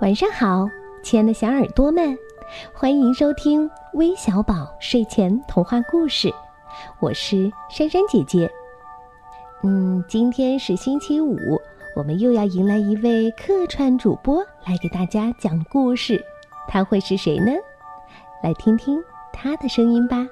晚上好，亲爱的小耳朵们，欢迎收听微小宝睡前童话故事，我是珊珊姐姐。嗯，今天是星期五，我们又要迎来一位客串主播来给大家讲故事，他会是谁呢？来听听他的声音吧。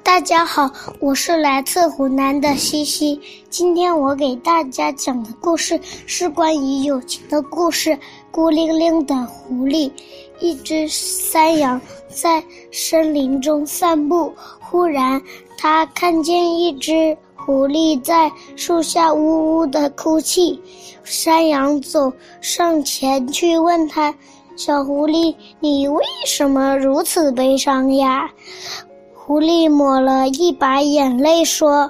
大家好，我是来自湖南的西西。今天我给大家讲的故事是关于友情的故事。孤零零的狐狸，一只山羊在森林中散步，忽然它看见一只狐狸在树下呜呜的哭泣。山羊走上前去问他：“小狐狸，你为什么如此悲伤呀？”狐狸抹了一把眼泪说：“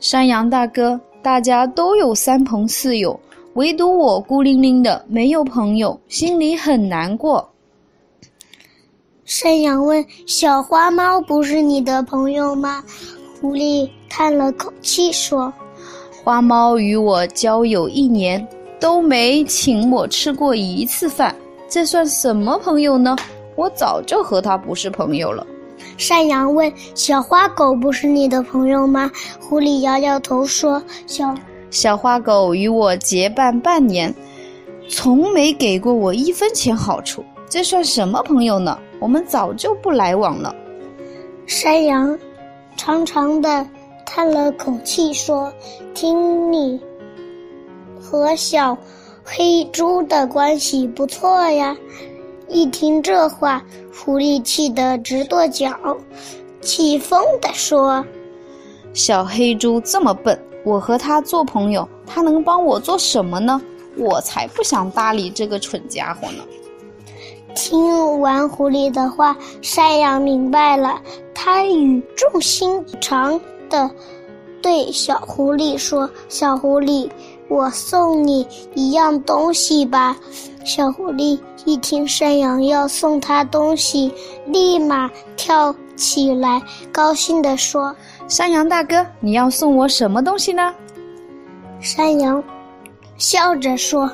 山羊大哥，大家都有三朋四友，唯独我孤零零的，没有朋友，心里很难过。”山羊问：“小花猫不是你的朋友吗？”狐狸叹了口气说：“花猫与我交友一年，都没请我吃过一次饭，这算什么朋友呢？我早就和他不是朋友了。”山羊问：“小花狗不是你的朋友吗？”狐狸摇摇头说：“小小花狗与我结伴半年，从没给过我一分钱好处，这算什么朋友呢？我们早就不来往了。”山羊长长的叹了口气说：“听你和小黑猪的关系不错呀。”一听这话，狐狸气得直跺脚，气疯地说：“小黑猪这么笨，我和他做朋友，他能帮我做什么呢？我才不想搭理这个蠢家伙呢！”听完狐狸的话，山羊明白了，他语重心长地对小狐狸说：“小狐狸。”我送你一样东西吧，小狐狸一听山羊要送它东西，立马跳起来，高兴地说：“山羊大哥，你要送我什么东西呢？”山羊笑着说：“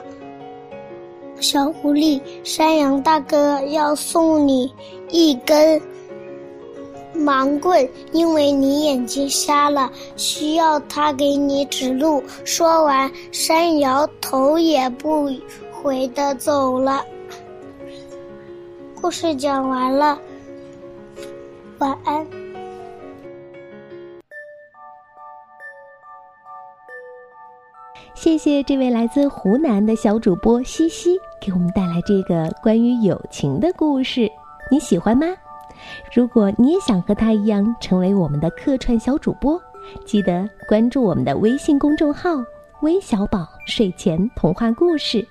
小狐狸，山羊大哥要送你一根。”盲棍，因为你眼睛瞎了，需要他给你指路。说完，山摇头也不回的走了。故事讲完了，晚安。谢谢这位来自湖南的小主播西西给我们带来这个关于友情的故事，你喜欢吗？如果你也想和他一样成为我们的客串小主播，记得关注我们的微信公众号“微小宝睡前童话故事”，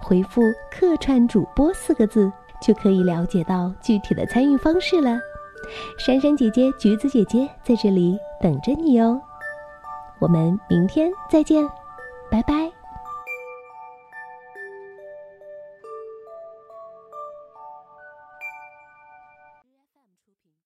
回复“客串主播”四个字，就可以了解到具体的参与方式了。珊珊姐姐、橘子姐姐在这里等着你哦，我们明天再见，拜拜。